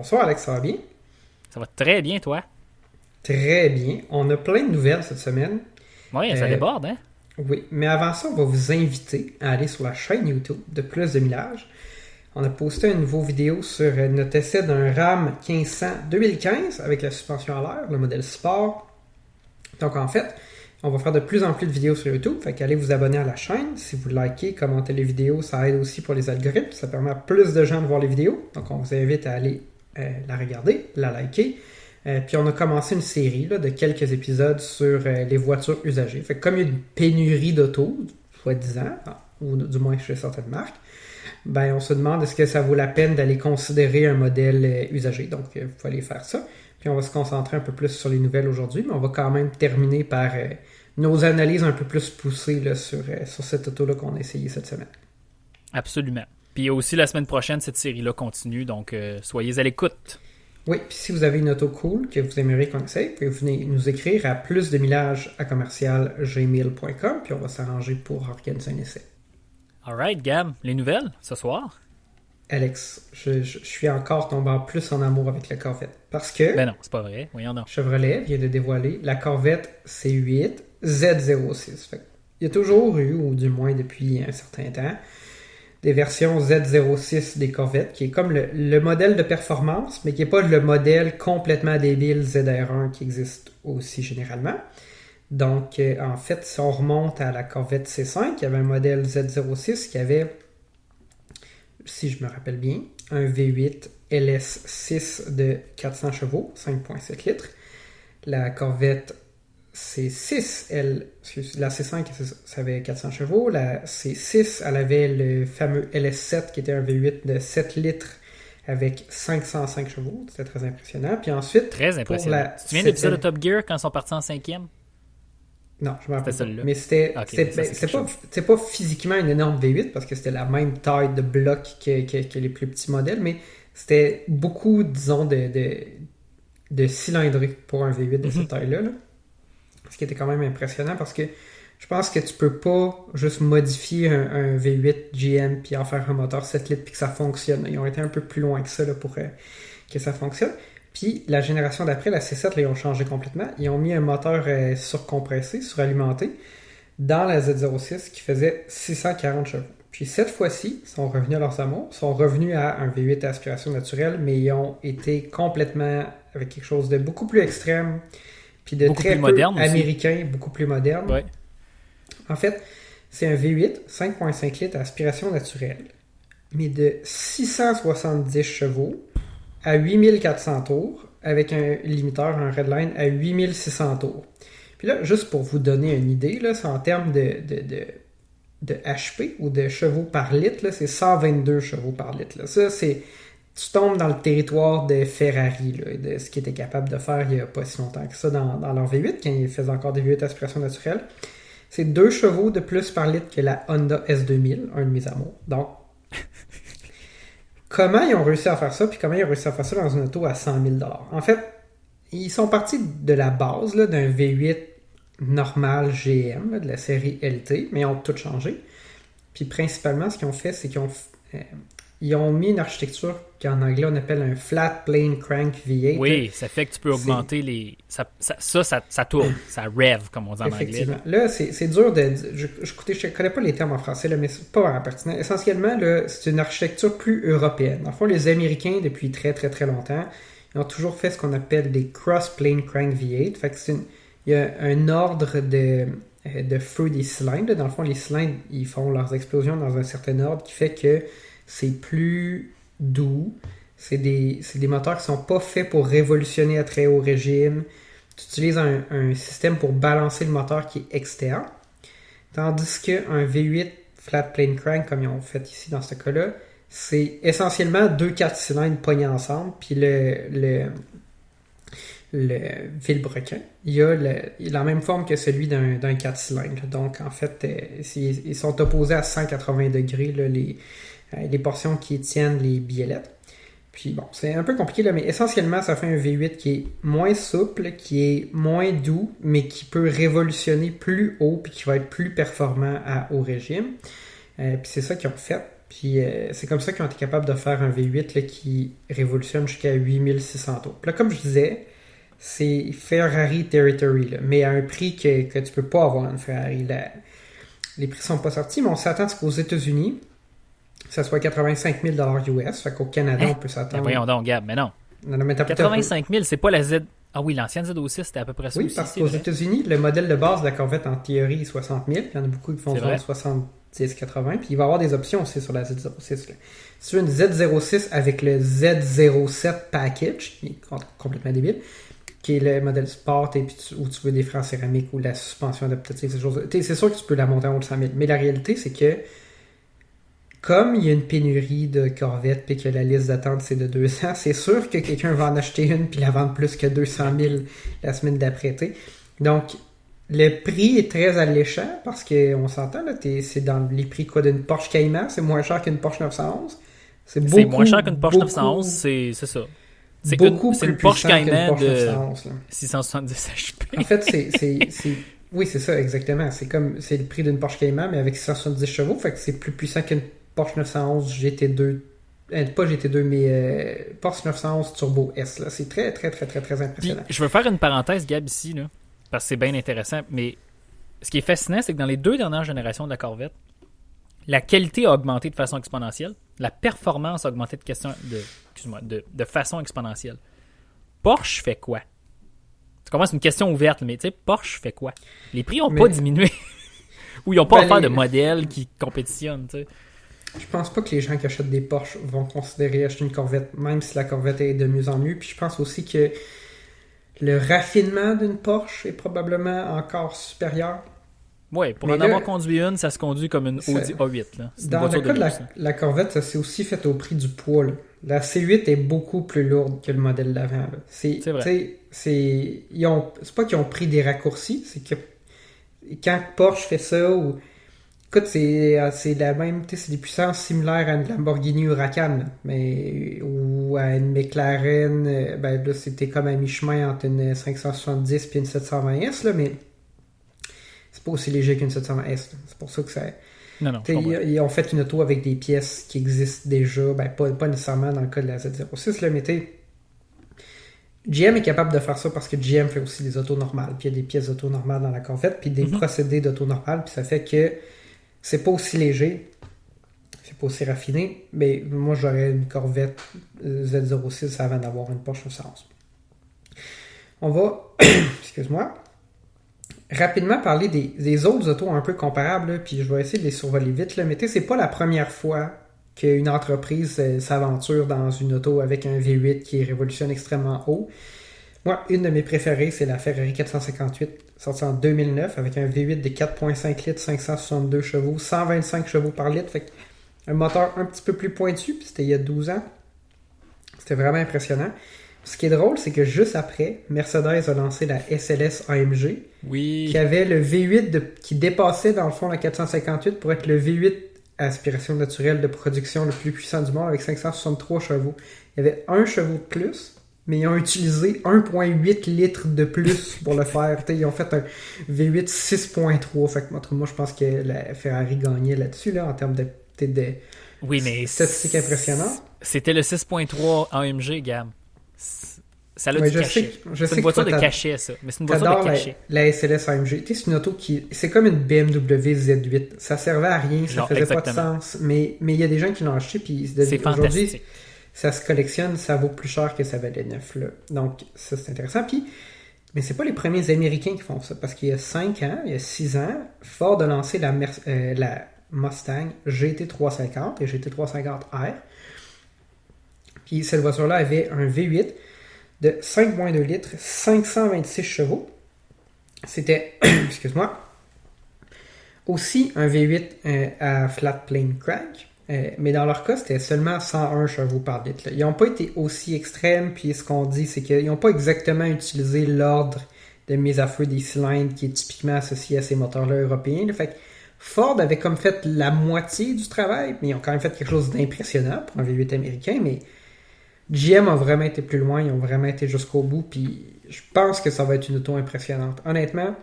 Bonsoir Alex, ça va bien? Ça va très bien, toi? Très bien. On a plein de nouvelles cette semaine. Oui, ça Euh, déborde, hein? Oui, mais avant ça, on va vous inviter à aller sur la chaîne YouTube de Plus de Millage. On a posté une nouvelle vidéo sur notre essai d'un RAM 1500 2015 avec la suspension à l'air, le modèle sport. Donc en fait, on va faire de plus en plus de vidéos sur YouTube. Fait qu'allez vous abonner à la chaîne. Si vous likez, commentez les vidéos, ça aide aussi pour les algorithmes. Ça permet à plus de gens de voir les vidéos. Donc on vous invite à aller la regarder, la liker. Euh, puis on a commencé une série de quelques épisodes sur euh, les voitures usagées. Comme il y a une pénurie d'auto, soi-disant, ah, ou du moins chez certaines marques, ben on se demande est-ce que ça vaut la peine d'aller considérer un modèle euh, usagé. Donc il faut aller faire ça. Puis on va se concentrer un peu plus sur les nouvelles aujourd'hui, mais on va quand même terminer par euh, nos analyses un peu plus poussées euh, sur cette auto-là qu'on a essayé cette semaine. Absolument. Puis aussi la semaine prochaine, cette série-là continue, donc euh, soyez à l'écoute. Oui, puis si vous avez une auto cool que vous aimeriez qu'on essaye, vous pouvez venir nous écrire à plus de millage à commercial gmail.com, puis on va s'arranger pour organiser un essai. Alright, Gab, les nouvelles ce soir? Alex, je, je- je suis encore tombé en plus en amour avec la Corvette. Parce que Ben non, c'est pas vrai. Voyons donc. Chevrolet vient de dévoiler la Corvette C8 Z06. Fait que il y a toujours eu, ou du moins depuis un certain temps, des versions Z06 des Corvettes, qui est comme le, le modèle de performance, mais qui n'est pas le modèle complètement débile ZR1 qui existe aussi généralement. Donc, euh, en fait, si on remonte à la Corvette C5, il y avait un modèle Z06 qui avait, si je me rappelle bien, un V8 LS6 de 400 chevaux, 5.7 litres. La Corvette C6, elle, la C5, ça avait 400 chevaux. La C6, elle avait le fameux LS7 qui était un V8 de 7 litres avec 505 chevaux. C'était très impressionnant. Puis ensuite, Très impressionnant. la Tu de l'épisode de Top Gear quand ils sont partis en cinquième? non, je me rappelle C'était celle-là. Mais c'était Ok, c'était- mais ça, ben, pas, pas physiquement une énorme V8 parce que c'était la même taille de bloc que, que- que les plus petits modèles, mais c'était beaucoup, disons, de, de, de cylindrée pour un V8 de Mhm. cette taille-là. là. Ce qui était quand même impressionnant parce que je pense que tu peux pas juste modifier un, un V8 GM puis en faire un moteur 7 litres puis que ça fonctionne. Ils ont été un peu plus loin que ça pour euh, que ça fonctionne. Puis la génération d'après, la C7, là, ils ont changé complètement. Ils ont mis un moteur euh, surcompressé, suralimenté, dans la Z06 qui faisait 640 chevaux. Puis cette fois-ci, ils sont revenus à leurs amours, ils sont revenus à un V8 à aspiration naturelle, mais ils ont été complètement avec quelque chose de beaucoup plus extrême, puis de Beaucoup très plus peu moderne aussi. américain, beaucoup plus moderne. Ouais. En fait, c'est un V8 5.5 litres à aspiration naturelle, mais de 670 chevaux à 8400 tours, avec un limiteur, un redline à 8600 tours. Puis là, juste pour vous donner une idée, là, c'est en termes de, de, de, de HP ou de chevaux par litre, c'est 122 chevaux par litre. là. Ça, c'est. Tu tombes dans le territoire de Ferrari, là, de ce qu'ils étaient capables de faire il n'y a pas si longtemps que ça dans, leur V8, quand ils faisaient encore des V8 aspiration naturelle. C'est 2 chevaux de plus par litre que la Honda S2000, un de mes amours. Donc, comment ils ont réussi à faire ça, puis comment ils ont réussi à faire ça dans une auto à 100 000 En fait, ils sont partis de la base d'un V8 normal GM, de la série LT, mais ils ont tout changé. Puis principalement, ce qu'ils ont fait, c'est qu'ils ont, euh, ils ont mis une architecture qu'en anglais on appelle un flat plane crank V8. Oui, ça fait que tu peux augmenter les. Ça, ça, ça, ça, ça tourne. ça rev, comme on dit en anglais. Là. Là, c'est dur de. Je, je, écoutez, je connais pas les termes en français, là, mais c'est pas vraiment pertinent. Essentiellement, là, c'est une architecture plus européenne. En fait, les Américains, depuis très très très longtemps, ils ont toujours fait ce qu'on appelle des cross-plane crank V8. Fait que c'est une- il y a un ordre de, euh, de feu des cylindres. là. Dans le fond, les cylindres, ils font leurs explosions dans un certain ordre qui fait que c'est plus doux. C'est des, moteurs qui sont pas faits pour révolutionner à très haut régime. Tu utilises un, système pour balancer le moteur qui est externe. Tandis qu'un V8 flat plane crank, comme ils ont fait ici dans ce cas-là, c'est essentiellement deux 4 cylindres pognés ensemble, puis le, le, le vilebrequin, il a la même forme que celui d'un d'un 4 cylindres. Donc, en fait, euh, ils sont opposés à 180 degrés, les, les portions qui tiennent les biellettes. Puis bon, c'est un peu compliqué là, mais essentiellement, ça fait un V8 qui est moins souple, qui est moins doux, mais qui peut révolutionner plus haut, puis qui va être plus performant à haut régime. Euh, puis c'est ça qu'ils ont fait. Puis euh, c'est comme ça qu'ils ont été capables de faire un V8 là, qui révolutionne jusqu'à 8600 tours. Puis là, comme je disais, c'est Ferrari Territory, mais à un prix que, que tu peux pas avoir une Ferrari. Les prix sont pas sortis, mais on s'attend à ce qu'aux États-Unis, ça soit 85 000 US. Fait qu'au Canada, Hein? on peut Ben s'attendre. voyons donc, Gab, mais non. Non, non, mais t'as peut-être un peu- 85 000, c'est pas la Z. Ah oui, l'ancienne Z06, c'était à peu près ça Oui, aussi. parce qu'aux. États-Unis, le modèle de base de la Corvette en théorie est 60 000. Il y en a beaucoup qui font C'est genre vrai. 70, 80. Puis il va y avoir des options aussi sur la Z06. là. Si tu veux une Z06 avec le Z07 package, qui est com- complètement débile, qui est le modèle sport et puis tu- où tu veux des freins en céramique ou la suspension adaptative, ces choses. C'est sûr que tu peux la monter en haut de 100 000. Mais la réalité, c'est que comme il y a une pénurie de Corvettes puis que la liste d'attente c'est de 200, c'est sûr que quelqu'un va en acheter une puis la vendre plus que 200 000 la semaine d'après. Donc, le prix est très alléchant parce qu'on s'entend, là, c'est dans les prix quoi d'une Porsche Cayman, c'est moins cher qu'une Porsche 911. C'est C'est beaucoup, moins cher qu'une Porsche beaucoup, 911, c'est c'est ça. C'est beaucoup une, plus une Porsche Cayman Porsche de 911, là. 670 HP. En fait, c'est- oui, c'est ça, exactement. C'est comme, c'est le prix d'une Porsche Cayman, mais avec 670 chevaux, fait que c'est plus puissant qu'une Porsche 911 GT2, euh, pas GT2, mais euh, Porsche 911 Turbo S, là. C'est très, très, très, très, très Puis, impressionnant. je veux faire une parenthèse, Gab, ici, là, parce que c'est bien intéressant. Mais ce qui est fascinant, c'est que dans les deux dernières générations de la Corvette, la qualité a augmenté de façon exponentielle, la performance a augmenté de, question, de, excuse-moi, de, de façon exponentielle. Porsche fait quoi? Tu comprends, c'est une question ouverte, mais tu sais, Porsche fait quoi? Les prix n'ont Mais- pas diminué. Ou ils n'ont pas Ben, offert les- de modèles qui compétitionnent, tu sais. Je pense pas que les gens qui achètent des Porsche vont considérer acheter une Corvette, même si la Corvette est de mieux en mieux. Puis je pense aussi que le raffinement d'une Porsche est probablement encore supérieur. Ouais, pour Mais en là- avoir conduit une, ça se conduit comme une Audi A8. Là. Dans le cas de la, Corvette, ça s'est aussi fait au prix du poids. là. La C8 est beaucoup plus lourde que le modèle d'avant. C'est vrai. tu sais, C'est ils ont- c'est pas qu'ils ont pris des raccourcis, c'est que quand Porsche fait ça, ou écoute, c'est c'est la même, tu sais, c'est des puissances similaires à une Lamborghini Huracan, mais ou à une McLaren, euh, ben là c'était comme à mi-chemin entre une 570 puis une 720S, là, mais c'est pas aussi léger qu'une 720S. là. C'est pour ça que ça. Non, non. ils, ils ont fait une auto avec des pièces qui existent déjà, ben pas, pas nécessairement dans le cas de la Z06, là, mais GM est capable de faire ça parce que GM fait aussi des autos normales, puis il y a des pièces d'auto normales dans la Corvette, puis des Mhm. procédés d'auto normales, puis ça fait que c'est pas aussi léger, c'est pas aussi raffiné, mais moi j'aurais une Corvette euh, Z06 avant d'avoir une Porsche 911. On va, excuse-moi, rapidement parler des, autres autos un peu comparables, puis je vais essayer de les survoler vite. Là. Mais c'est pas la première fois qu'une entreprise euh, s'aventure dans une auto avec un V8 qui révolutionne extrêmement haut. Moi, une de mes préférées, c'est la Ferrari 458, sortie en 2009, avec un V8 de 4.5 litres, 562 chevaux, 125 chevaux par litre. Fait un moteur un petit peu plus pointu, puis c'était il y a 12 ans. C'était vraiment impressionnant. Ce qui est drôle, c'est que juste après, Mercedes a lancé la SLS AMG, Oui. qui avait le V8 de- qui dépassait dans le fond la 458 pour être le V8 à aspiration naturelle de production le plus puissant du monde avec 563 chevaux. Il y avait un chevaux de plus, mais ils ont utilisé 1.8 litres de plus pour le faire. T'sais, ils ont fait un V8 6.3. Fait que, moi, je pense que la Ferrari gagnait là-dessus, là, en termes de, Oui, mais. statistiques impressionnantes. C'était le 6.3 AMG, Gab. C'est- Ça a Ouais, du cachet. C'est une voiture de cachet, ça. Mais c'est une voiture de la, cachet. la SLS AMG. C'est une auto qui. C'est comme une BMW Z8. Ça servait à rien, ça Genre, faisait pas de sens. Mais mais il y a des gens qui l'ont acheté, puis C'est aujourd'hui, fantastique. Ça se collectionne, ça vaut plus cher que ça valait neuf. Là. Donc, ça, c'est intéressant. Puis, mais c'est pas les premiers Américains qui font ça, parce qu'il y a 5 ans, il y a 6 ans, Ford a lancé la, euh, Mustang GT350 et GT350R. Puis cette voiture-là avait un V8 de 5,2 litres, 526 chevaux. C'était, excuse-moi, aussi un V8 euh, à flat plane crank. Euh, mais dans leur cas, c'était seulement 101 chevaux par litre. là. Ils n'ont pas été aussi extrêmes, puis ce qu'on dit, c'est qu'ils n'ont pas exactement utilisé l'ordre de mise à feu des cylindres qui est typiquement associé à ces moteurs-là européens. Fait Ford avait comme fait la moitié du travail, mais ils ont quand même fait quelque chose d'impressionnant pour un V8 américain, mais GM a vraiment été plus loin, ils ont vraiment été jusqu'au bout, puis je pense que ça va être une auto impressionnante. Honnêtement,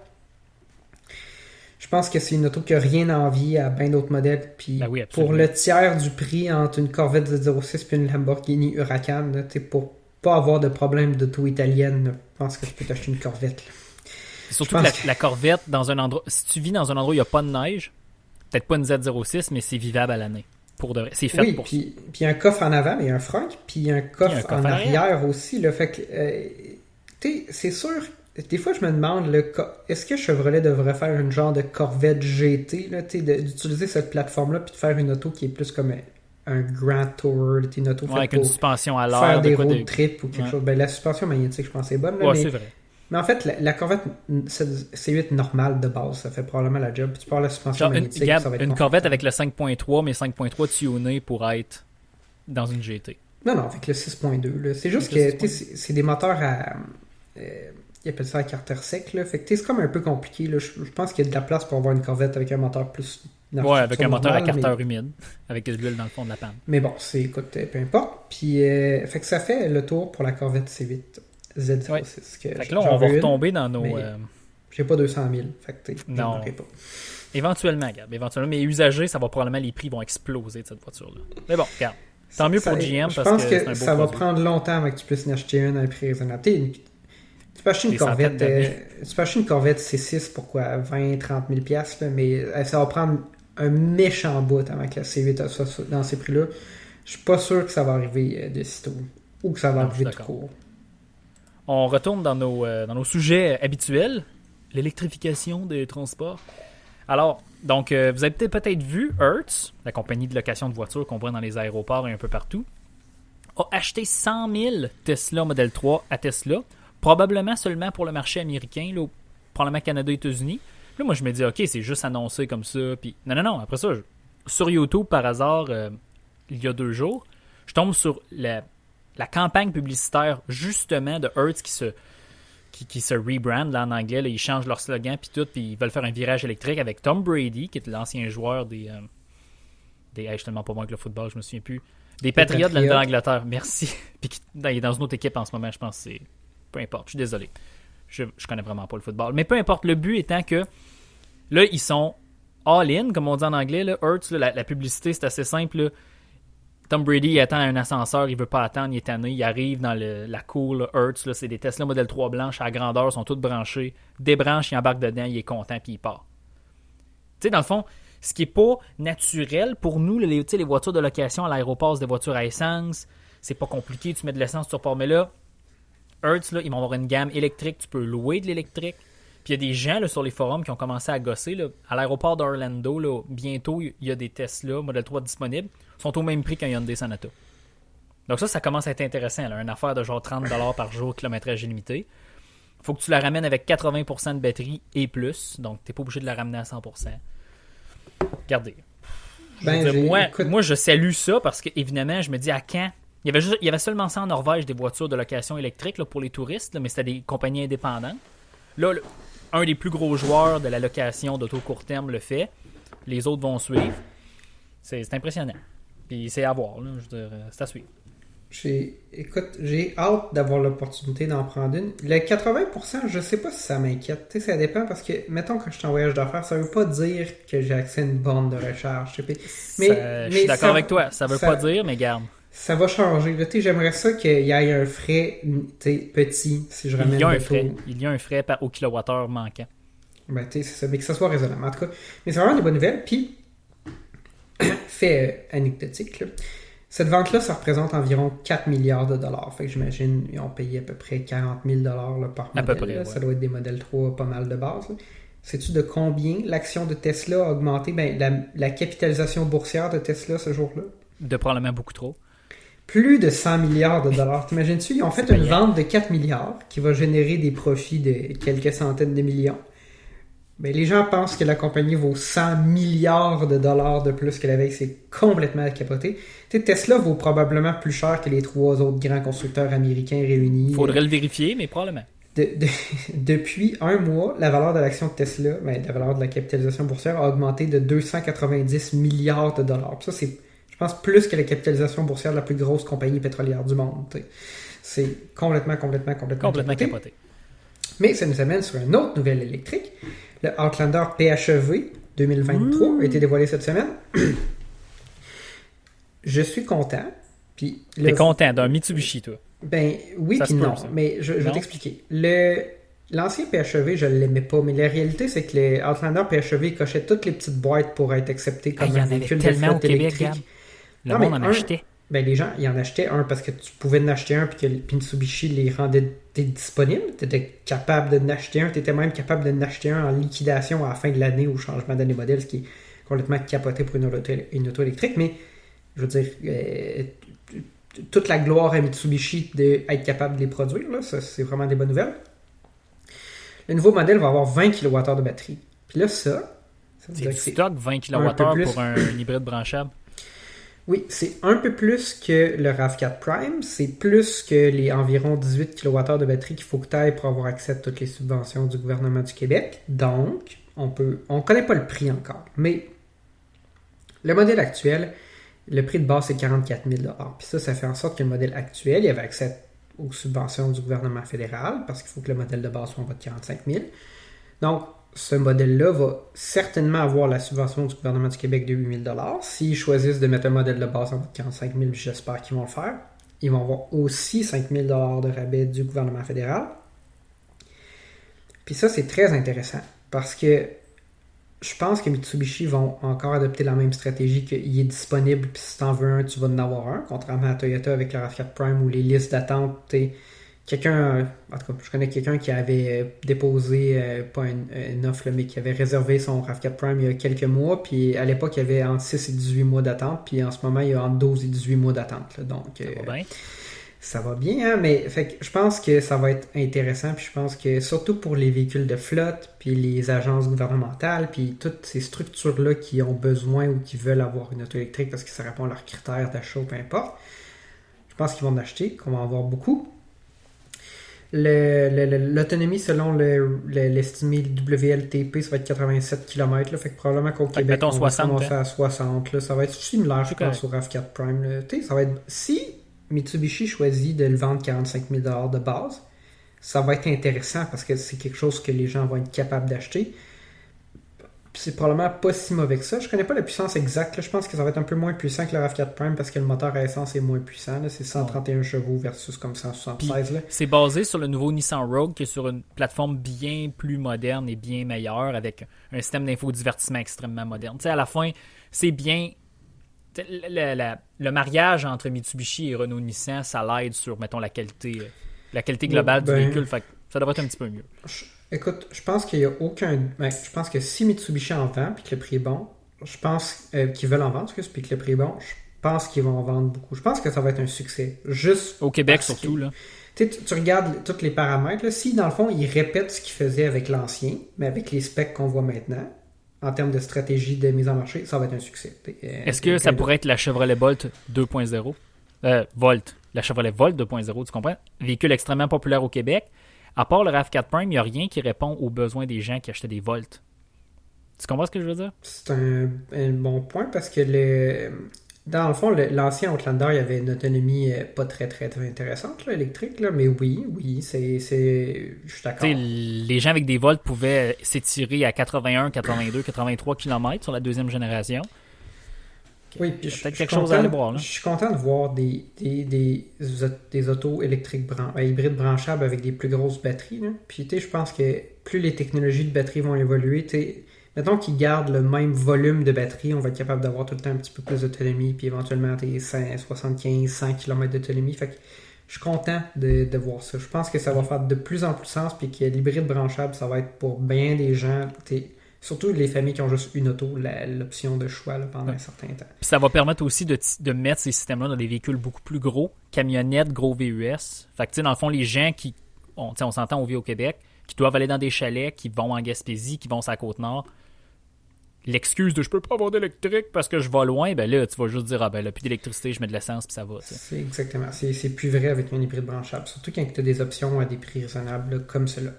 je pense que c'est une auto qui n'a rien à envier à bien d'autres modèles. Puis Ben oui, pour le tiers du prix entre une Corvette Z06 et une Lamborghini Huracan, là, pour pas avoir de problème d'auto italienne, là, je pense que tu peux t'acheter une Corvette. Surtout que la, Corvette, dans un endroit, si tu vis dans un endroit où il n'y a pas de neige, peut-être pas une Z06, mais c'est vivable à l'année. Pour de. C'est fait Oui, pour ça. puis puis il y a un coffre en avant, mais un front, puis un coffre, un coffre en arrière, aussi. Là, fait que, euh, c'est sûr, des fois je me demande, est-ce que Chevrolet devrait faire une genre de Corvette GT, de- d'utiliser cette plateforme-là, puis de faire une auto qui est plus comme un, Grand Tour, une auto Ouais, avec une pour suspension à faire l'air. de des quoi road de- trips ou quelque Ouais. chose. Ben, la suspension magnétique, je pense, est bonne, là, Ouais, mais, c'est vrai. mais en fait, la, la Corvette C8 normale de base, ça fait probablement la job. Puis tu parles de la suspension Genre, une, magnétique, Gab, ça va être une. Corvette avec le 5.3, mais 5.3 tuné pour être dans une GT. Non, non, avec le 6.2. là. C'est juste que c'est des moteurs à. euh, ils appellent ça à carter sec. Là. Fait que c'est comme un peu compliqué. Là. Je, je pense qu'il y a de la place pour avoir une Corvette avec un moteur plus. Ouais, avec un moteur à carteur humide, avec de l'huile dans le fond de la panne. Mais, bon, c'est écoute, euh, peu importe. Puis, euh, fait que ça fait le tour pour la Corvette C8 Z06. Ouais. que Fait que là, on va une, retomber dans nos. euh, J'ai pas 200 000. Fait que Non. pas. éventuellement, Gab, éventuellement. Mais usagers, ça va probablement, les prix vont exploser de cette voiture-là. Mais bon, regarde. Tant mieux pour Ça- GM Je parce pense que, que, c'est un beau ça va prendre longtemps avant que tu puisses en acheter une à un prix raisonnable. Tu peux acheter une Des centaines Corvette, d'années. euh, tu peux acheter une Corvette C6 pour quoi 20, 30 000 piastres, là, mais euh, ça va prendre un méchant bout avant que la C8 soit dans ces prix-là. Je suis pas sûr que ça va arriver euh, de sitôt ou que ça va Non, arriver tout court. On retourne dans nos, euh, dans nos sujets habituels, l'électrification des transports. Alors, donc, euh, vous avez peut-être peut-être vu Hertz, la compagnie de location de voitures qu'on voit dans les aéroports et un peu partout, a acheté 100 000 Tesla Model 3 à Tesla, probablement seulement pour le marché américain, là, probablement Canada et États-Unis. Là, moi, je me dis, OK, c'est juste annoncé comme ça. Puis, non, non, non. Après ça, je- sur YouTube, par hasard, euh, il y a deux jours, je tombe sur la, la campagne publicitaire, justement, de Hertz qui se, qui, qui se rebrand là, en anglais. là. ils changent leur slogan, puis tout, puis ils veulent faire un virage électrique avec Tom Brady, qui est l'ancien joueur des. euh, des hey, je suis tellement pas bon avec le football, je me souviens plus. Des Patriots de la Patriots. Nouvelle-Angleterre, merci. puis il est dans une autre équipe en ce moment, je pense. c'est Peu importe, je suis désolé. Je, je connais vraiment pas le football. Mais peu importe, le but étant que là, ils sont all-in, comme on dit en anglais. Là, Hertz, la, publicité, c'est assez simple. Tom Brady attend un ascenseur, il veut pas attendre, il est tanné, il arrive dans la cour, là, Hertz, c'est des Tesla Model 3 blanches à la grandeur, sont toutes branchées, débranche, il embarque dedans, il est content, puis il part. Tu sais, dans le fond, ce qui est pas naturel pour nous, les, les voitures de location à l'aéroport, c'est des voitures à essence, c'est pas compliqué, tu mets de l'essence, tu repars, mais là, Hertz, là, ils vont avoir une gamme électrique, tu peux louer de l'électrique. Puis il y a des gens là, sur les forums qui ont commencé à gosser. là. À l'aéroport d'Orlando, bientôt, il y a des Tesla Model 3 disponibles. Ils sont au même prix qu'un Hyundai Sonata. Donc ça, ça commence à être intéressant. Là. Une affaire de genre 30$ par jour, kilométrage illimité. faut que tu la ramènes avec 80% de batterie et plus. Donc tu n'es pas obligé de la ramener à 100%. Regardez. Je Ben, dire, moi, écoute- moi, je salue ça parce que, évidemment, je me dis à quand. Il y avait, juste- il y avait seulement ça en Norvège, des voitures de location électrique là, pour les touristes, là, mais c'était des compagnies indépendantes. Là, le- un des plus gros joueurs de la location d'auto court terme le fait. Les autres vont suivre. C'est impressionnant. Puis c'est à voir. là, je veux dire, euh, c'est à suivre. J'ai, écoute, j'ai hâte d'avoir l'opportunité d'en prendre une. Le 80%, je sais pas si ça m'inquiète. Tu sais, ça dépend parce que, mettons que je suis en voyage d'affaires, ça veut pas dire que j'ai accès à une borne de recharge. tu sais. Mais, Ça- mais je suis d'accord avec toi. Ça veut ça- pas dire, mais garde. Ça va changer. J'aimerais ça qu'il y ait un frais petit si je ramène Il y a un frais. Il y a un frais par, au kilowattheure manquant. Ben, tu sais, c'est ça, mais que ça soit raisonnable. En tout cas, mais c'est vraiment des bonnes nouvelles. Puis, fait euh, anecdotique, là. cette vente-là, ça représente environ 4 milliards de dollars. Fait que j'imagine ils ont payé à peu près 40 000 dollars par À peu près, ouais. Ça doit être des modèles 3 pas mal de base. là. Sais-tu de combien l'action de Tesla a augmenté? Ben, la, la capitalisation boursière de Tesla ce jour-là? De probablement beaucoup trop. Plus de 100 milliards de dollars. T'imagines-tu? Ils ont fait une vente de 4 milliards qui va générer des profits de quelques centaines de millions. Ben, les gens pensent que la compagnie vaut 100 milliards de dollars de plus que la veille. C'est complètement capoté. Tesla vaut probablement plus cher que les trois autres grands constructeurs américains réunis. Faudrait le vérifier, mais probablement. De- de- depuis un mois, la valeur de l'action de Tesla, ben, la valeur de la capitalisation boursière a augmenté de 290 milliards de dollars. Puis Ça, c'est, je pense, plus que la capitalisation boursière de la plus grosse compagnie pétrolière du monde. C'est complètement, complètement, complètement, Complètement capoté. capoté. Mais ça nous amène sur une autre nouvelle électrique. Le Outlander PHEV 2023 a été dévoilé cette semaine. je suis content. Puis T'es content d'un Mitsubishi, toi? Ben oui, puis non. Mais je, vais t'expliquer. Le, l'ancien PHEV, je ne l'aimais pas, mais la réalité, c'est que les Outlander PHEV cochaient toutes les petites boîtes pour être acceptés comme un véhicule de flotte électrique. Le monde en achetait. Ben, les gens, ils en achetaient un parce que tu pouvais en acheter un puis que Mitsubishi les rendait disponibles. Tu étais capable de n'acheter un. Tu étais même capable de n'acheter un en liquidation à la fin de l'année au changement d'année modèle, ce qui est complètement capoté pour une auto, une auto électrique. Mais, je veux dire, euh, toute la gloire à Mitsubishi d'être capable de les produire. Là, ça, c'est vraiment des bonnes nouvelles. Le nouveau modèle va avoir 20 kWh de batterie. Puis là, ça, ça c'est du stock 20 kWh pour un hybride branchable? Oui, c'est un peu plus que le RAV4 Prime. C'est plus que les environ 18 kWh de batterie qu'il faut que tu ailles pour avoir accès à toutes les subventions du gouvernement du Québec. Donc, on peut, on connaît pas le prix encore. Mais le modèle actuel, le prix de base, c'est 44 000 Puis ça, ça fait en sorte que le modèle actuel, il avait accès aux subventions du gouvernement fédéral parce qu'il faut que le modèle de base soit en bas de 45 000. Donc, ce modèle-là va certainement avoir la subvention du gouvernement du Québec de 8 000 S'ils choisissent de mettre un modèle de base en bas de 45 000, j'espère qu'ils vont le faire. Ils vont avoir aussi 5 000 de rabais du gouvernement fédéral. Puis ça, c'est très intéressant parce que je pense que Mitsubishi vont encore adopter la même stratégie qu'il est disponible, puis si tu en veux un, tu vas en avoir un, contrairement à Toyota avec le RAV4 Prime où les listes d'attente, quelqu'un, en tout cas, je connais quelqu'un qui avait euh, déposé, euh, pas une, offre, mais qui avait réservé son RAV4 Prime il y a quelques mois, puis à l'époque, il y avait entre 6 et 18 mois d'attente, puis en ce moment, il y a entre 12 et 18 mois d'attente. Donc, ça va bien, hein, mais fait je pense que ça va être intéressant, puis je pense que surtout pour les véhicules de flotte, puis les agences gouvernementales, puis toutes ces structures-là qui ont besoin ou qui veulent avoir une auto électrique parce que ça répond à leurs critères d'achat, peu importe, je pense qu'ils vont en acheter, qu'on va en avoir beaucoup. L'autonomie selon l'estimé WLTP, ça va être 87 km. Là, fait que probablement qu'au Québec, on va commencer hein. à 60. Là, ça va être similaire, je pense, au RAV4 Prime. Là. Ça va être, si Mitsubishi choisit de le vendre 45 000 de base, ça va être intéressant parce que c'est quelque chose que les gens vont être capables d'acheter. C'est probablement pas si mauvais que ça. Je connais pas la puissance exacte. Je pense que ça va être un peu moins puissant que le RAV4 Prime parce que le moteur à essence est moins puissant. C'est 131 chevaux versus comme 176. C'est basé sur le nouveau Nissan Rogue qui est sur une plateforme bien plus moderne et bien meilleure avec un système d'infodivertissement extrêmement moderne. à la fin, c'est bien le, mariage entre Mitsubishi et Renault Nissan, ça l'aide sur, mettons, la qualité, la qualité globale du ben, véhicule. ça devrait être un petit peu mieux. Écoute, je pense qu'il n'y a aucun. Ben, je pense que si Mitsubishi en vend puis que le prix est bon, je pense euh, qu'ils veulent en vendre, puis que le prix est bon, je pense qu'ils vont en vendre beaucoup. Je pense que ça va être un succès. Juste. Au Québec surtout, là. Tu, tu regardes tous les paramètres. si, dans le fond, ils répètent ce qu'ils faisaient avec l'ancien, mais avec les specs qu'on voit maintenant, en termes de stratégie de mise en marché, ça va être un succès. Euh, Est-ce que ça pourrait être la Chevrolet Bolt 2.0 euh, Volt, la Chevrolet Volt 2.0, tu comprends? Véhicule extrêmement populaire au Québec. À part le RAV4 Prime, il n'y a rien qui répond aux besoins des gens qui achetaient des Volt. Tu comprends ce que je veux dire? C'est un, un, bon point parce que le, dans le fond, l'ancien Outlander, il y avait une autonomie euh, pas très, très, très intéressante, là, électrique, là, mais oui, oui, c'est. Je suis d'accord. Les gens avec des volts pouvaient s'étirer à 81, 82, 83 km sur la deuxième génération. Oui, puis je, quelque chose à aller voir, là. je suis content de voir des, des, des, des autos électriques bran euh, hybrides branchables avec des plus grosses batteries. Là. Puis, tu sais, je pense que plus les technologies de batterie vont évoluer, mettons qu'ils gardent le même volume de batterie, on va être capable d'avoir tout le temps un petit peu plus d'autonomie, puis éventuellement des 75, 100 km d'autonomie. Fait que je suis content de, voir ça. Je pense que ça va faire de plus en plus sens, puis que l'hybride branchable, ça va être pour bien des gens, surtout les familles qui ont juste une auto, l'option de choix pendant un certain temps. Puis ça va permettre aussi de, mettre ces systèmes-là dans des véhicules beaucoup plus gros, camionnettes, gros VUS. Fait que, dans le fond, les gens qui, on, on s'entend, on vit au Québec, qui doivent aller dans des chalets, qui vont en Gaspésie, qui vont sur la Côte-Nord, l'excuse de je peux pas avoir d'électrique parce que je vais loin, ben là, tu vas juste dire, ah ben là, plus d'électricité, je mets de l'essence, puis ça va. C'est exactement. C'est plus vrai avec un hybride branchable, surtout quand tu as des options à des prix raisonnables comme cela.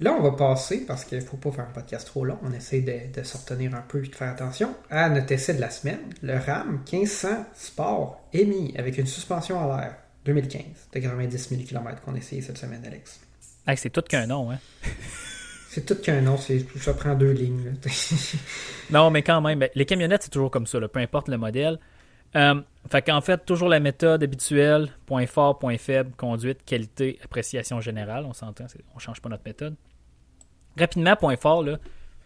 Là, on va passer, parce qu'il ne faut pas faire un podcast trop long, on essaie de, de se retenir un peu et de faire attention, à notre essai de la semaine, le RAM 1500 Sport émis avec une suspension à l'air 2015 de 90 000 km qu'on a essayé cette semaine, Alex. c'est tout qu'un nom, hein? C'est tout qu'un nom, c'est, ça prend deux lignes. non, mais quand même, ben, les camionnettes, c'est toujours comme ça, peu importe le modèle. Euh, fait qu'en fait, toujours la méthode habituelle, point fort, point faible, conduite, qualité, appréciation générale. On s'entend, on change pas notre méthode. Rapidement, point fort, là,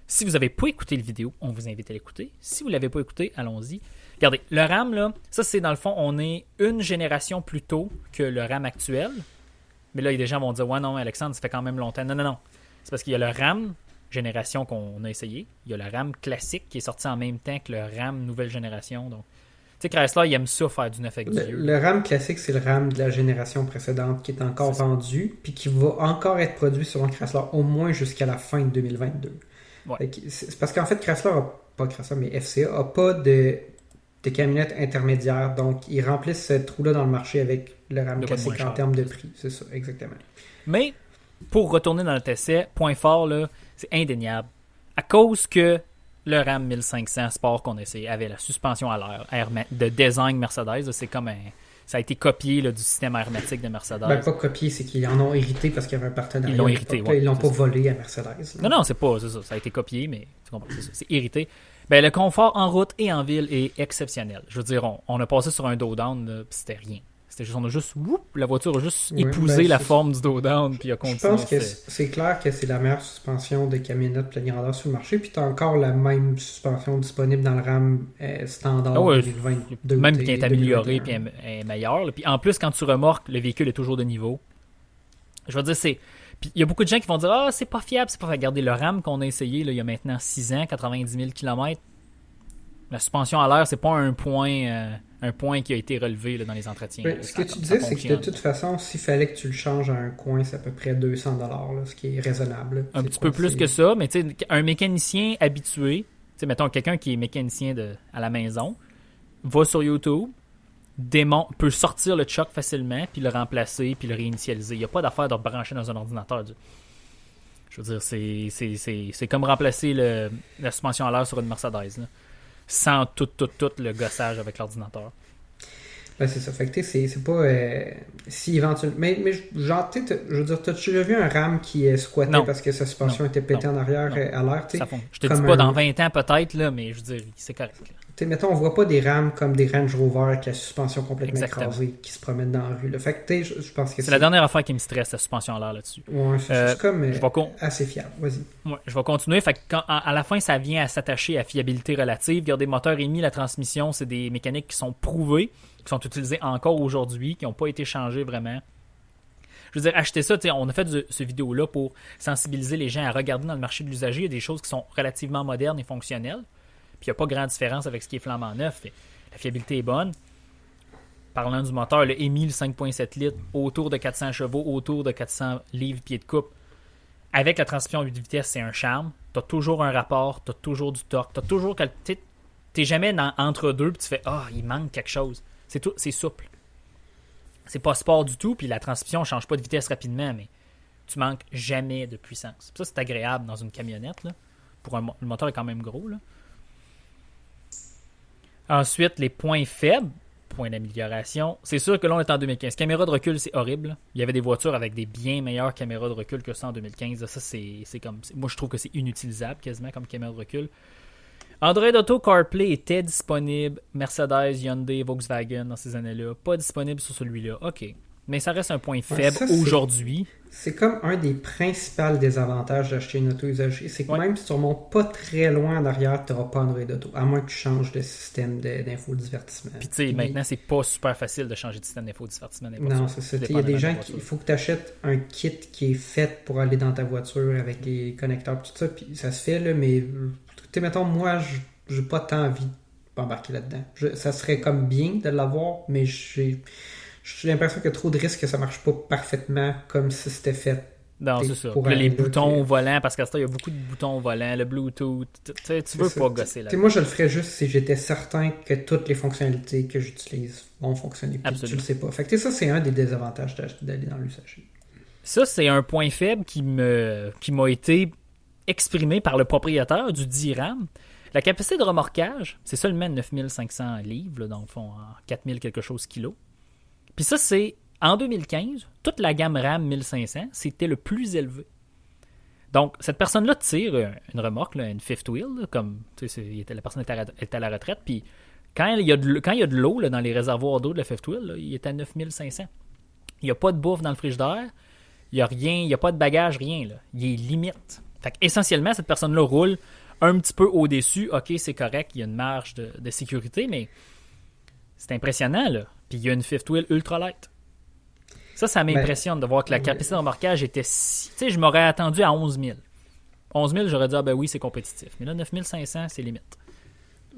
si vous n'avez pas écouté la vidéo, on vous invite à l'écouter. Si vous ne l'avez pas écouté, allons-y. Regardez, le RAM, là, ça c'est dans le fond, on est une génération plus tôt que le RAM actuel. Mais là, des gens vont dire Ouais, non, Alexandre, ça fait quand même longtemps. Non, non, non. C'est parce qu'il y a le RAM génération qu'on a essayé. Il y a le RAM classique qui est sorti en même temps que le RAM nouvelle génération. Donc, sais, Chrysler, il aime ça faire du neuf avec le, Le RAM classique, c'est le RAM de la génération précédente qui est encore vendu, puis qui va encore être produit selon Chrysler au moins jusqu'à la fin de 2022. C'est parce qu'en fait, Chrysler, a, pas Chrysler, mais FCA, a pas de, de camionnettes intermédiaires. Donc, ils remplissent ce trou-là dans le marché avec le RAM classique en termes de prix. C'est ça, exactement. Mais, pour retourner dans le essai, point fort, là, c'est indéniable. À cause que le RAM 1500 Sport qu'on essayé avait la suspension à l'air de design Mercedes, c'est comme un ça a été copié du système hermétique de Mercedes. Ben, pas copié, c'est qu'ils en ont hérité parce qu'il y avait un partenariat. Ils l'ont hérité, Ils l'ont pas volé à Mercedes. Non, non, c'est pas ça. Ça a été copié, mais c'est hérité. Ben, le confort en route et en ville est exceptionnel. Je veux dire, on, a passé sur un dos down, c'était rien. C'était juste, on a juste, la voiture a juste épousé ben, la forme du down, puis a continué. Je pense que c'est clair que c'est la meilleure suspension de camionnette plein grandeur sur le marché, puis tu as encore la même suspension disponible dans le RAM euh, standard ah 2022. Même qui est améliorée, puis est, meilleure. Puis en plus, quand tu remorques, le véhicule est toujours de niveau. Je veux dire, c'est. Puis il y a beaucoup de gens qui vont dire Ah, c'est pas fiable, c'est pas fiable. Regardez le RAM qu'on a essayé là, il y a maintenant 6 ans, 90 000 km. La suspension à l'air, c'est pas un point. Euh, un point qui a été relevé dans les entretiens. ce que tu disais, c'est que de toute façon, s'il fallait que tu le changes à un coin, c'est à peu près 200 ce qui est raisonnable. Un petit peu plus que ça, mais un mécanicien habitué, mettons quelqu'un qui est mécanicien de, à la maison, va sur YouTube, démon, peut sortir le choc facilement, puis le remplacer, puis le réinitialiser. Il n'y a pas d'affaire de brancher dans un ordinateur. Je veux dire, c'est comme remplacer le, la suspension à l'air sur une Mercedes sans tout, tout, tout le gossage avec l'ordinateur. Ben, c'est ça. Fait que c'est pas. Euh, si éventuellement. Mais, mais genre, tu je veux dire, t'as-tu déjà vu un RAM qui est squatté parce que sa suspension était pétée en arrière euh, à l'air, tu sais? Je te dis pas dans 20 ans peut-être, là, mais je veux dire, c'est correct. Tu mettons, on voit pas des rames comme des Range Rover avec la suspension complètement écrasée qui se promènent dans la rue. Fait que, je, je pense que c'est la dernière affaire qui me stresse, la suspension à l'air là-dessus. Ouais, c'est euh, comme euh, assez fiable. Vas-y. Ouais, je vais continuer. Fait que quand, à, la fin, ça vient à s'attacher à fiabilité relative. Garder moteur émis, la transmission, c'est des mécaniques qui sont prouvées, qui sont utilisées encore aujourd'hui, qui n'ont pas été changées vraiment. Je veux dire, acheter ça, on a fait ce vidéo-là pour sensibiliser les gens à regarder dans le marché de l'usager. Il y a des choses qui sont relativement modernes et fonctionnelles. Puis il n'y a pas grande différence avec ce qui est flambant neuf. La fiabilité est bonne. Parlant du moteur, le EMI, 5.7 litres, autour de 400 chevaux, autour de 400 livres pieds de coupe. Avec la transmission à 8 vitesses, c'est un charme. Tu as toujours un rapport, tu as toujours du torque, tu toujours. Tu n'es jamais entre deux, puis tu fais Ah, il manque quelque chose. C'est tout, c'est souple. C'est pas sport du tout, puis la transmission change pas de vitesse rapidement, mais tu manques jamais de puissance. Ça, c'est agréable dans une camionnette. Pour un, le moteur est quand même gros. Ensuite, les points faibles, points d'amélioration. C'est sûr que là, on est en 2015. Caméra de recul, c'est horrible. Il y avait des voitures avec des bien meilleures caméras de recul que ça en 2015. Ça, c'est comme. Moi, je trouve que c'est inutilisable quasiment comme caméra de recul. Android Auto CarPlay était disponible. Mercedes, Hyundai, Volkswagen dans ces années-là. Pas disponible sur celui-là. OK. Mais ça reste un point faible aujourd'hui. C'est comme un des principaux désavantages d'acheter une auto usagée. C'est que même si tu remontes pas très loin en arrière, tu n'auras pas Android Auto. À moins que tu changes de système d'infodivertissement. Puis tu sais, maintenant, c'est pas super facile de changer de système d'infodivertissement. Non, c'est ça. Il y a des gens qui. Il faut que tu achètes un kit qui est fait pour aller dans ta voiture avec les connecteurs tout ça. Puis ça se fait, là, mais. Tu mettons, moi, j'ai pas tant envie d'embarquer là-dedans. Ça serait comme bien de l'avoir, mais j'ai j'ai l'impression qu'il y a trop de risques que ça marche pas parfaitement comme si c'était fait. Non, c'est ça. les boutons au volant, parce qu'à ce temps, il y a beaucoup de boutons au volant, le Bluetooth, tu veux pas gosser là. Moi, je le ferais juste si j'étais certain que toutes les fonctionnalités que j'utilise vont fonctionner. Puis tu le sais pas. Fait que ça, c'est un des désavantages d'aller dans l'usager. Ça, c'est un point faible qui me qui m'a été exprimé par le propriétaire du DRAM. La capacité de remorquage, c'est seulement 9500 livres, dans le fond, 4000 quelque chose kilos. Puis ça, c'est en 2015, toute la gamme RAM 1500, c'était le plus élevé. Donc, cette personne-là tire euh, une remorque, là, une fifth wheel, là, comme la personne était à, la- retraite, puis quand il y a de, l'eau là, dans les réservoirs d'eau de la fifth wheel, là, il est à 9500. Il n'y a pas de bouffe dans le frigidaire, il n'y a rien, il n'y a pas de bagage, rien. Là. Il est limite. Fait que, essentiellement, cette personne-là roule un petit peu au-dessus. OK, c'est correct, il y a une marge de, de sécurité, mais c'est impressionnant, là. Puis il y a une fifth wheel ultra light. Ça, ça m'impressionne de voir que la capacité de remorquage était si. Tu sais, je m'aurais attendu à 11 000. 11 000, j'aurais dit, ah ben oui, c'est compétitif. Mais là, 9 500, c'est limite.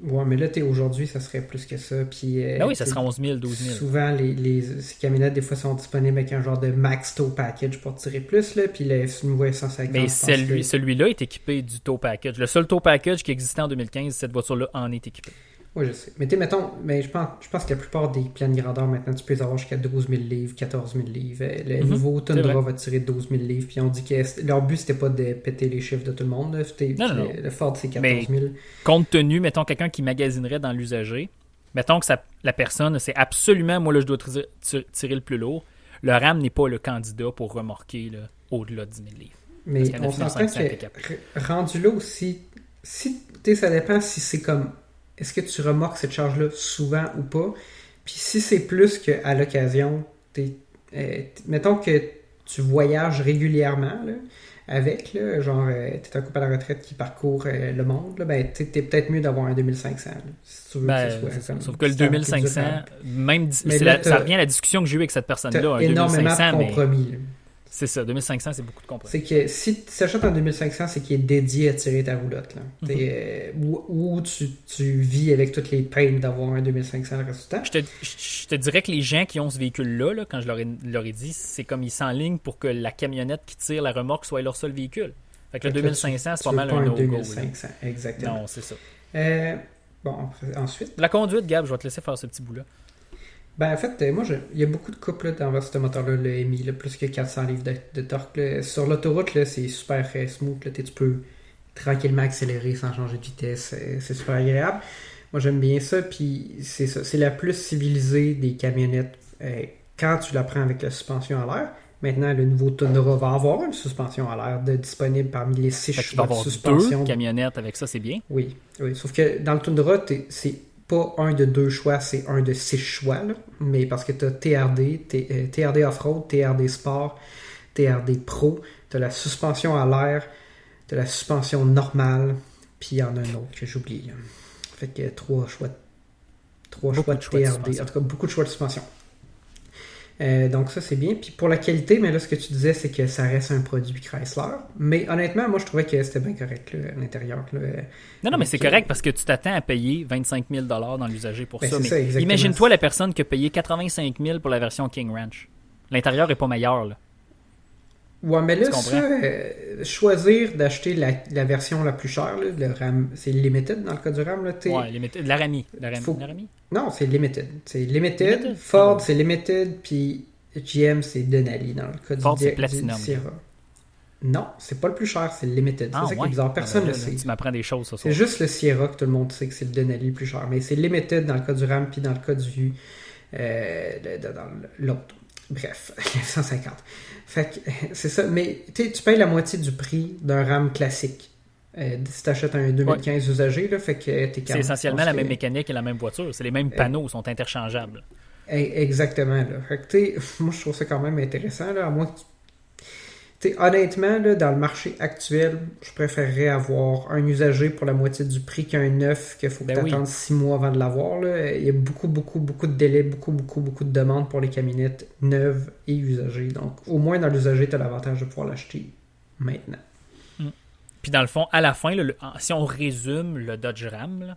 Ouais, mais là, t'es aujourd'hui, ça serait plus que ça. Puis, euh, Ben oui, ça t'sais, sera 11 000, 12 000. Souvent, les, les, ces camionnettes, des fois, sont disponibles avec un genre de max tow package pour tirer plus, là. Puis le nouveau 150 Mais celui- celui-là est équipé du tow package. Le seul tow package qui existait en 2015, cette voiture-là en est équipée. Oui, je sais. Mais tu mettons, mais je pense, je pense que la plupart des pleines grandeurs, maintenant, tu peux les avoir jusqu'à 12 000 livres, 14 000 livres. Euh, Le Mhm. nouveau. Tundra va tirer 12 000 livres. Puis on dit que leur but, c'était pas de péter les chiffres de tout le monde. là. C'était- Non, non, non. le, Ford, c'est 14 Mais- 000. Compte tenu, mettons, quelqu'un qui magasinerait dans l'usager, mettons que ça- la personne, c'est absolument, moi, là, je dois tirer, tir- tirer le plus lourd. Le RAM n'est pas le candidat pour remorquer là, au-delà de 10 000 livres. Mais on 9500, s'entend que rendu là aussi, si, tu sais, ça dépend si c'est comme, est-ce que tu remorques cette charge-là souvent ou pas? Puis si c'est plus qu'à l'occasion, euh, mettons que tu voyages régulièrement là, avec, là, genre, euh, t'es un couple à la retraite qui parcourt euh, le monde, là, ben, t'es t'es peut-être mieux d'avoir un 2500, là, si tu veux Ben, que ce soit comme sauf que le standard 2500, durable. même Mais la- ça revient à la discussion que j'ai eue avec cette personne-là. Un énormément 2500, de mais compromis. là. C'est ça, 2500, c'est beaucoup de compromis. C'est que si tu achètes un 2500, c'est qu'il est dédié à tirer ta roulotte. Là. Mhm. Euh, ou ou tu, tu vis avec toutes les peines d'avoir un 2500 le reste du temps. Je te, je te dirais que les gens qui ont ce véhicule-là, là, quand je leur ai, leur ai dit, c'est comme ils s'enlignent pour que la camionnette qui tire la remorque soit leur seul véhicule. Fait que le Fait que là, 2500, tu c'est pas mal pas un un no-go. là. 2500, exactement. Non, c'est ça. Euh, bon, ensuite, La conduite, Gab, je vais te laisser faire ce petit bout-là. Ben en fait, euh, moi, il y a beaucoup de couples là, dans ce moteur-là, le MI, là, plus que 400 livres de, de torque. là. Sur l'autoroute, là, c'est super euh, smooth. Tu peux tranquillement accélérer sans changer de vitesse. euh, C'est super agréable. Moi, j'aime bien ça. Puis, c'est ça. C'est la plus civilisée des camionnettes euh, quand tu la prends avec la suspension à l'air. Maintenant, le nouveau Tundra va avoir une suspension à l'air de- disponible parmi les six choix de suspension. deux camionnettes avec ça, c'est bien? Oui, oui. Sauf que dans le Tundra, t'es- c'est pas un de deux choix, c'est un de six choix. là. Mais parce que tu as TRD, T- euh, TRD Off-Road, TRD Sport, TRD Pro, tu as la suspension à l'air, tu as la suspension normale, puis il y en a un autre que j'oublie. Fait que trois choix, trois Beaucoup choix de de choix de TRD. en tout cas, beaucoup de choix de suspension. Euh, donc ça c'est bien. Puis pour la qualité, mais là ce que tu disais c'est que ça reste un produit Chrysler. Mais honnêtement, moi je trouvais que c'était bien correct là, à l'intérieur. Non, non, mais c'est Ok. correct parce que tu t'attends à payer 25 000 dans l'usager pour Ben, ça. ça, imagine-toi la personne qui a payé 85 000 pour la version King Ranch. L'intérieur est pas meilleur. Là. Ouais, mais là, ça, euh, choisir d'acheter la, la version la plus chère, là, le RAM, c'est limited dans le cas du RAM. Là, t'es- Ouais, l'Arami. L'Arami. Faut- l'Arami? Non, c'est limited. C'est limited. Limited? Ford, Ah c'est limited. Puis GM, c'est Denali dans le cas Ford, du, c'est Platinum. Non, c'est pas le plus cher, c'est le limited. Ah, c'est ça qui ouais. est bizarre. Personne Ah, ne ben le sait. Tu m'apprends des choses ce C'est juste le Sierra que tout le monde sait que c'est le Denali le plus cher. Mais c'est limited dans le cas du RAM puis dans le cas du. euh, dans l'autre. Bref, 150. Fait que c'est ça. Mais tu payes la moitié du prix d'un RAM classique. Euh, si tu achètes un 2015 usagé, là, fait que t'es C'est essentiellement la même mécanique. et la même voiture. C'est les mêmes panneaux, sont interchangeables. Eh, Exactement. Là. Fait que, tu sais, moi, je trouve ça quand même intéressant. Là, à moins que tu- honnêtement, là, dans le marché actuel, je préférerais avoir un usager pour la moitié du prix qu'un neuf qu'il faut que Ben tu oui. attendes six mois avant de l'avoir. Il y a beaucoup, beaucoup, beaucoup de délais, beaucoup, beaucoup, beaucoup de demandes pour les camionnettes neuves et usagées. Donc, au moins dans l'usager, tu as l'avantage de pouvoir l'acheter maintenant. Puis dans le fond, à la fin, là, le- en- si on résume le Dodge Ram,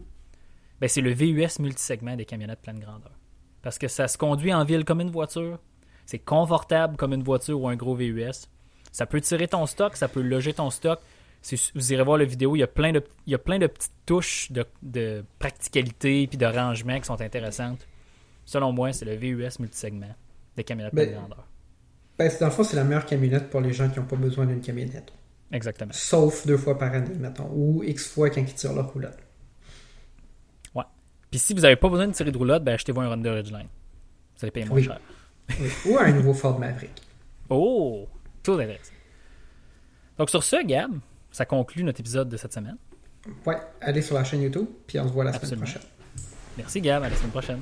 ben c'est le VUS multisegment des camionnettes pleine grandeur. Parce que ça se conduit en ville comme une voiture. C'est confortable comme une voiture ou un gros VUS. Ça peut tirer ton stock, ça peut loger ton stock. Vous irez voir la vidéo, il y a plein de, il y a plein de petites touches de, de practicalité puis de rangement qui sont intéressantes. Selon moi, c'est le VUS multisegment des camionnettes Ben, pleine grandeur. Ben, dans le fond, c'est la meilleure camionnette pour les gens qui n'ont pas besoin d'une camionnette. Exactement. Sauf deux fois par année, mettons. Ou X fois quand ils tirent leur roulotte. Puis si vous n'avez pas besoin de tirer de roulotte, ben achetez-vous un Honda Ridgeline. Vous allez payer moins Oui. cher. Oui. Ou un nouveau Ford Maverick. Oh! Intéressant. Donc sur ce, Gab, ça conclut notre épisode de cette semaine. Ouais, allez sur la chaîne YouTube, puis on se voit la semaine prochaine. Merci Gab, à la semaine prochaine.